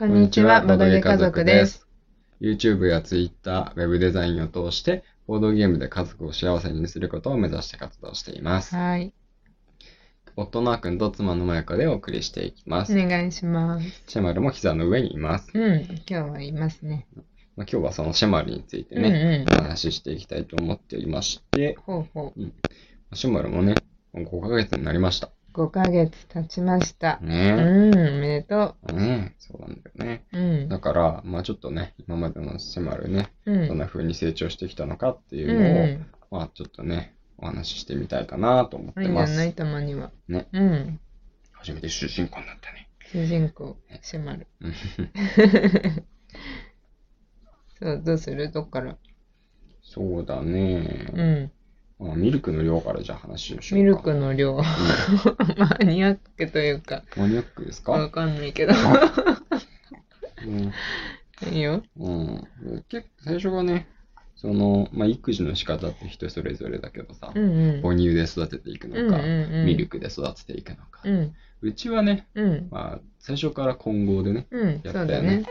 こんにちは、ボドゲ家族です。。YouTube や Twitter、Web デザインを通して、ボードゲームで家族を幸せにすることを目指して活動しています。はい。夫のあくんと妻のまやかでお送りしていきます。お願いします。シェマルも膝の上にいます。うん、今日はいますね。まあ、今日はそのシェマルについてうんね、うん。お話ししていきたいと思っていまして、ほうほシェマルもね、もう5ヶ月になりました。う。5ヶ月経ちました。うねん、おめでとえ。ねえ、そうなんだよね。う。うん。だから、まあちょっとね、今までのシェマルね、うん。どんな風に成長してきたのかっていううんのを、うまあちょっとね、お話ししてみたいかなと思ってます。んじゃないたまには。ね。うん。初めて主人公になったね。主人公、シェマル。うん そう、どうする？どっから？そうだうね、ん。まあ。ミルクの量からじゃあ話をしよミル。クの量。うマニアックというか、んマニアックですか？わかんないけど。うん。いいよ。うん。結構最初はね、その、まあ育児の仕方って人それぞれだけどさ、うんうん。母乳で育てていくのか、うんうんうんミルクで育てていくのか。うん。うちはね、うん。まあ最初から混合でね、うん、やそうだねったよね。。うん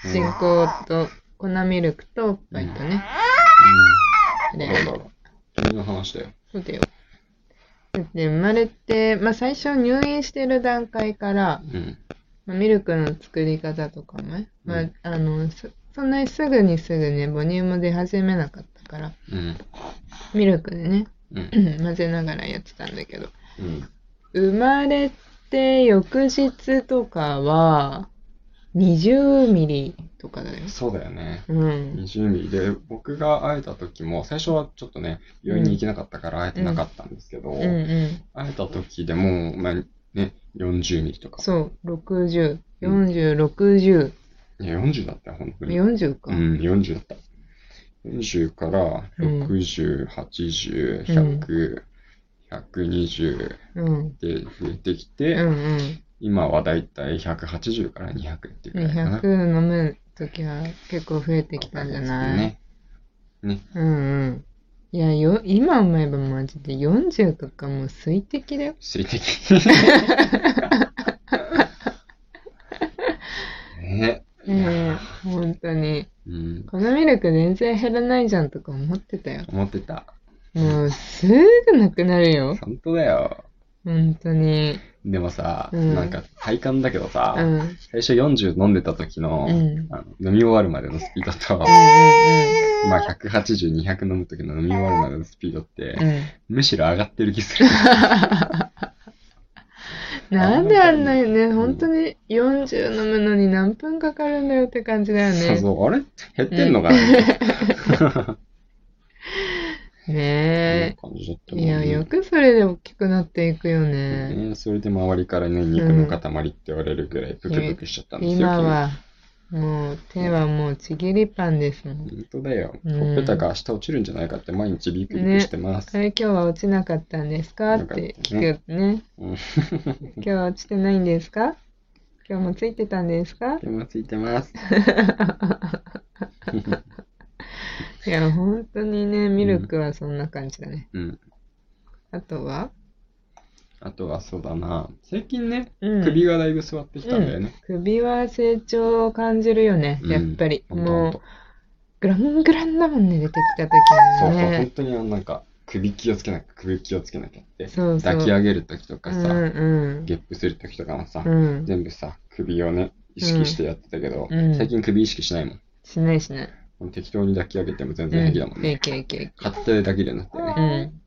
人工と粉ミルクとおっぱいとね。うん。でだから、君の話だよ。そうだよ。だって生まれて、まあ最初入院してる段階から、うん。まあ、ミルクの作り方とかもね、まあうんあの、そそんなにすぐにすぐね、母乳も出始めなかったから、うん。ミルクでね、うん。混ぜながらやってたんだけど、うん。生まれて翌日とかは、20ミリとかだよ。そうだよね。うん。20ミリで、僕が会えた時も、最初はちょっとね、病院に行けなかったから会えてなかったんですけど、うんうん。会えた時でも、まあね、40ミリとか。そう、60、40、60、いや、40だったよ、本当に。40か。うん、40だった。40からうん60、80、100、120うん。で増えてきうて、んうん。今はだいたい180から200っていうくらいかな。200飲むときは結構増えてきたんじゃない？ね。ね。うんうん。いや、よ、今思えばマジで40とかもう水滴だよ。水滴。ねええ本当に。うん。このミルク全然減らないじゃんとか思ってたよ。思ってた。もうすぐなくなるよ。本当だよ。本当に。でもさ、うんなんか体感だけどさ、うん。うんうん最初40飲んでた時の,、うんあの飲み終わるまでのスピードと、うんまあ180、200飲む時の飲み終わるまでのスピードって、うん。うん。むしろ上がってる気する。なんであんなにね、本当に40飲むのに何分かかるんだよって感じだよね。そうそう、あれ？減ってんのかな、ね感じだったえ。いや、よくそれで大きくなっていくよね。ねそれで周りからね、肉の塊って言われるぐらいプクプクしちゃったんですよ。今は、もう手はもうちぎりパンですもん。君。本当だよ。うんほっぺたが明日落ちるんじゃないかって毎日ビクビクしてます。あれ、今日は落ちなかったんですか？って聞くね。うん今日は落ちてないんですか？今日もついてたんですか？でもついてます。いや、本当にね、ミルクはそんな感じだね。うん。あとは？あとはそうだな。最近ね、うん首がだいぶ座ってきたんだよね。うん首は成長を感じるよね、うんやっぱり。ほんとほもうグラングランだもんね、出てきた時そうそう。本当にあのなんか、首気をつけなきゃ、首気をつけなきゃって。そうそう抱き上げるときとかうんさ、うんゲップするときとかもさ、うん。全部さ、首をね、意識してやってたけど、うん最近首意識しないもん。しないしない。適当に抱き上げても全うん。然平気だもんね。平気平気平気。片手で抱けるようになってね。うん。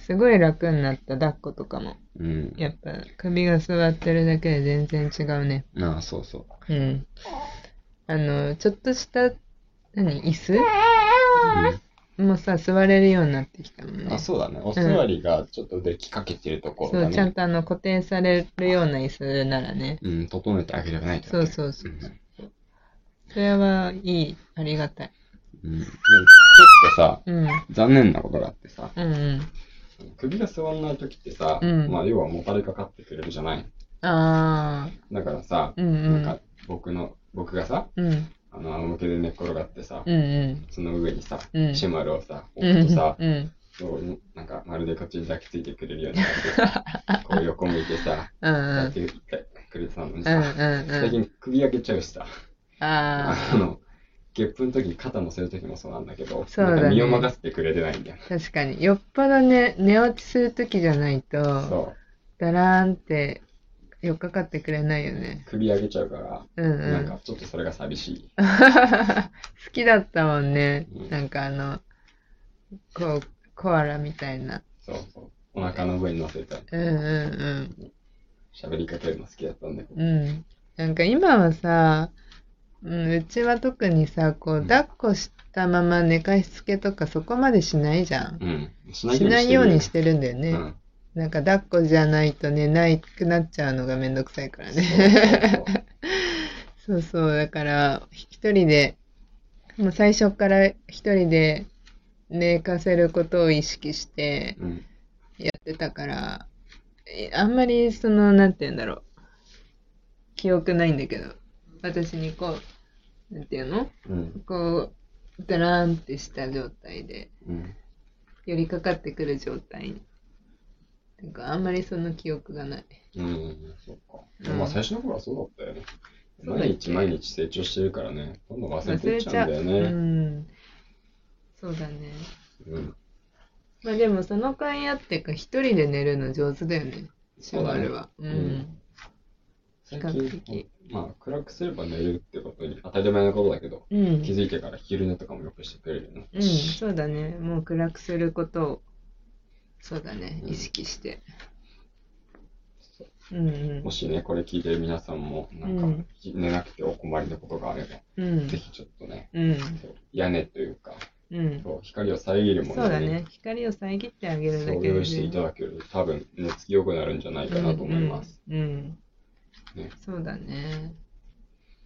すごい楽になった、抱っことかも。うん。やっぱ、首が座ってるだけで全然違うね。ああ、そうそう。うん。あの、ちょっとした、何、椅子？もさ、座れるようになってきたもんね。あ、そうだね。お座りがちょっとできかけてるところそう、だね。ちゃんとあの、固定されるような椅子ならね。うん、整えてあげればないとそうそうそう。それはいい、ありがたい。うん。でもちょっとさ、うん。残念なことがあってさ、うんうん。首が座んないときってさ、うんまあ要はもたれかかってくれるじゃない。あだからさ、ー。うんうん。なんか僕の、僕がさ、うん。あの、仰向けで寝っ転がってさ、うんうん。その上にさ、うんシェマルをさ、うん置くとさ、うん。そうなんかまるでこっちに抱きついてくれるような感じで、こう横向いてさ、うん抱きくれてたのにうんさ、うんうん。最近首上げちゃうしさ、ああの、ゲップの時に肩乗せる時もそうなんだけど、そうだねなんか身を任せてくれてないんだよ。あ、確かに。よっぽどね、寝落ちするときじゃないと、そだらーんって、よっかかってくれないようね。。首上げちゃうから、うんうん。なんかちょっとそれが寂しい。好きだったもんねう。んなんかあの、こう、コアラみたいな。そうそう。お腹の上に乗せてうんうん喋りかけるの好きだったんだけど。うん。うん。なんか今はさ、うん、うちは特にさ、こう、うん抱っこしたまま寝かしつけとかそこまでしないじゃん。うん。ししないようにしてるるんだよね。うん。なんか抱っこじゃないと寝なくなっちゃうのがめんどくさいからね。そうそうだから、一人で、もう最初から一人で寝かせることを意識してうん。やってたから、えあんまりその、なんて言うんだろう。記憶ないんだけど、私にこう、なんていうの？うん。こう、ダラーンってした状態で、うん。寄りかかってくる状態に。なんかあんまりその記憶がない。うん。そうか。うんまあ最初の頃はそうだったよね。毎日毎日成長してるからね。どんどん忘れてっちゃうんだようね。ん。そうだね。うん。まあでもその甲斐あってか一人で寝るの上手だよね。シそうだねマルは。ううんん。最比較的近、まあ暗くすれば寝るってことに当たり前のことだけど、うん。気づいてから昼寝とかもよくしてくれるよね。うん、そうだね。もう暗くすることを、そうだね。うん意識して。そううんうんも。しね、これ聞いてる皆さんも、なんか、うん寝なくてお困りのことがあれば、うんぜ。ひちょっとね、うん。屋根というか、うん。そう光を遮るものをそうだね。光を遮ってあげるだけで、そう用意していただけると多分寝つき良くなるんじゃないかなと思います。うん、うんねそうだね。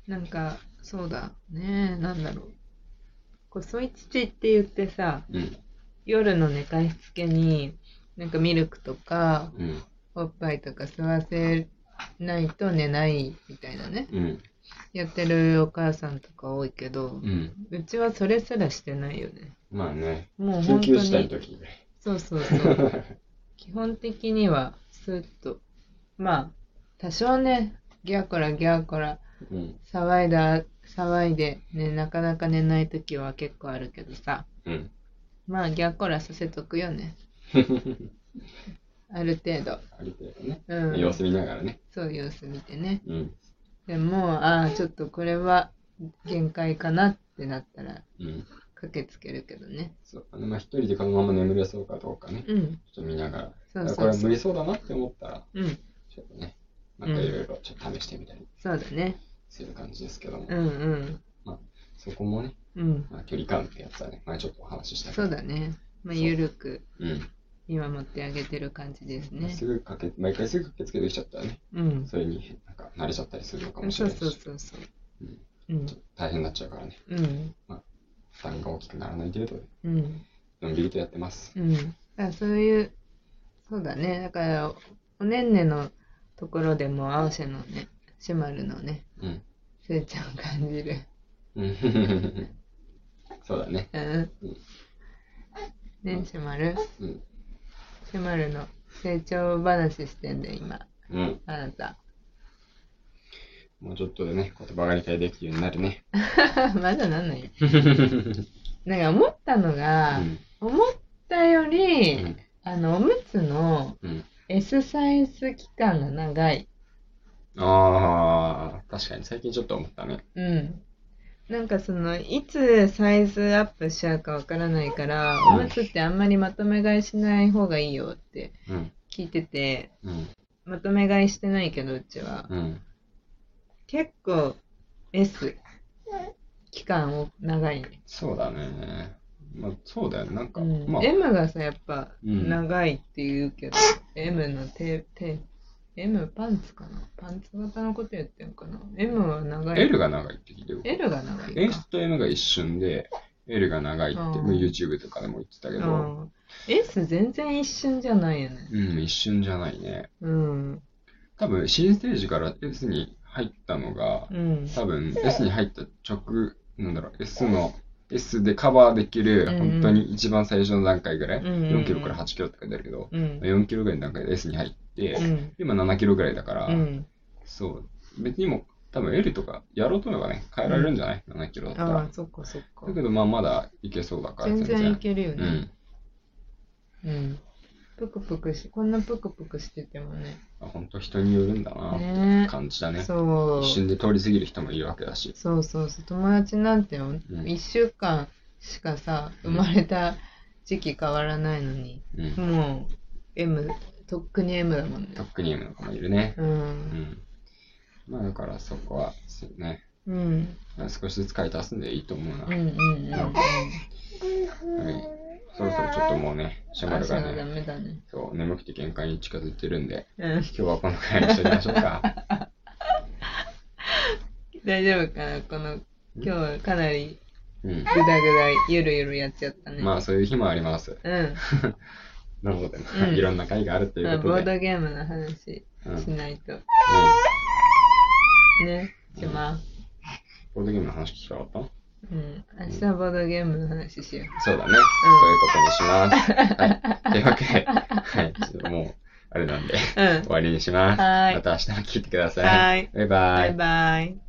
なんか、そうだね。なんだろう。細い乳って言ってさ、うん。夜の寝かしつけに、なんかミルクとか、うん。おっぱいとか吸わせないと寝ないみたいなね。うん。やってるお母さんとか多いけど、うちはそれすらしてないよね。まあね、もう本当に。そうそうそう。基本的には、スーッと。まあ、多少ね、ギャーコラギャーコラ、うん。騒いだ、騒いで、ね、なかなか寝ない時は結構あるけどさ。うん。まあ、ギャーコラさせとくよね。ある程度。ある程度ね、うん。様子見ながらね。そう様子見てね。うん。でも、ああ、ちょっとこれは限界かなってなったら、うん。駆けつけるけどね。そうだね。まあ一人でこのまま眠れそうかどうかね。うん。ちょっと見ながら。そうそうそうこれは無理そうだなって思ったら、うん。ちょっとね、なんかいろいろちょっと試してみたりそうだね。する感じですけども。うんうん。そこもね、うん。まあ、距離感ってやつはね、前ちょっとお話ししたけどそうだね。まあ、そうゆるくうん。見守ってあげてる感じですね。すぐかけ、毎回すぐ駆けつけてきちゃったらね、うん。それになんか慣れちゃったりするのかもしそうれないし、そうそうそう。うんうんちょっと大変になっちゃうからね、うん。負担が大きくならない程度で、うん。のんびりとやってます。うん。だからそういう、そうだね。だから、おねんねのところでも、青瀬のね、シュマルのね、うん。成長を感じる。うん そうだね。うんうん。ね、シュマル。うん。シュマルの成長話してんで、今。うん。あなた。もうちょっとでね、言葉が理解できるようになるね。まだなんないよ。うん。なんか思ったのが、思ったより、うんあの、おむつのうん。S サイズ期間が長い。ああ、確かに最近ちょっと思ったね。うん。なんかその、いつサイズアップしちゃうかわからないから、うんおむつってあんまりまとめ買いしない方がいいよってうん。聞いてて、うん。まとめ買いしてないけど、うちは。うん。結構 S 期間を長いね。そうだね。まあ、そうだよね。なんか、うんまあ、M がさ、やっぱうん長いって言うけど、M の手、手、M パンツかな？パンツ型のこと言ってんかな ?M は長い。L が長いって聞いてる。L が長いか。S と M が一瞬で、L が長いって、うん YouTube とかでも言ってたけど、うん。S 全然一瞬じゃないよね。うん、一瞬じゃないね。うん。多分、新ステージから S に入ったのが、うん。多分、S に入った直、なんだろう、S の、S でカバーできる、うん本当に一番最初の段階ぐらい、うんうんうん4キロから8キロって書いてあるけど、うん。4キロぐらいの段階で S に入って、うん。今7キロぐらいだから、うん。そう。別にもう、多分 L とかやろうと思えばね、変えられるんじゃない、?7 キロだったらああ、。そっかそっかだ。けどまあまだいけそうだから全然いけるよね。うん。うん。ぷくぷくし、こんなぷくぷくしててもね。あ本当人によるんだなってね感じだね。そう。一瞬で通り過ぎる人もいるわけだし。そうそうそう。友達なんて一週間しかさ、生まれた時期変わらないのに、うん。もう、M、とっくに M だもんねト。ックニームの子もいるね。う。うんん。まあだからそこは、そうね。うん。まあ少しずつ買い足すんでいいと思うな。うんうんうんうん。はい。そろそろちょっともうね、シャマル朝がダがね、ね。そう、眠くて限界に近づいてるんで、うん。今日はこのくらいにしときましょうか。大丈夫かな？この、今日はかなりうんぐ。だぐだ、ゆるゆるやっちゃったね。まあそういう日もあります。うん。なので、まあうん いろんな会があるといまあ、うことで。ボードゲームの話うんしないと。うんね。しまボードゲームの話聞きたかった？うん。明日ボードゲームの話しよそうだね。そういうことにします。はい。というわけで、はい。ちょっともう、あれなんで、う。うん終。わりにします。はいまた明日も聞いてください。はいバイバイ。バイバイ。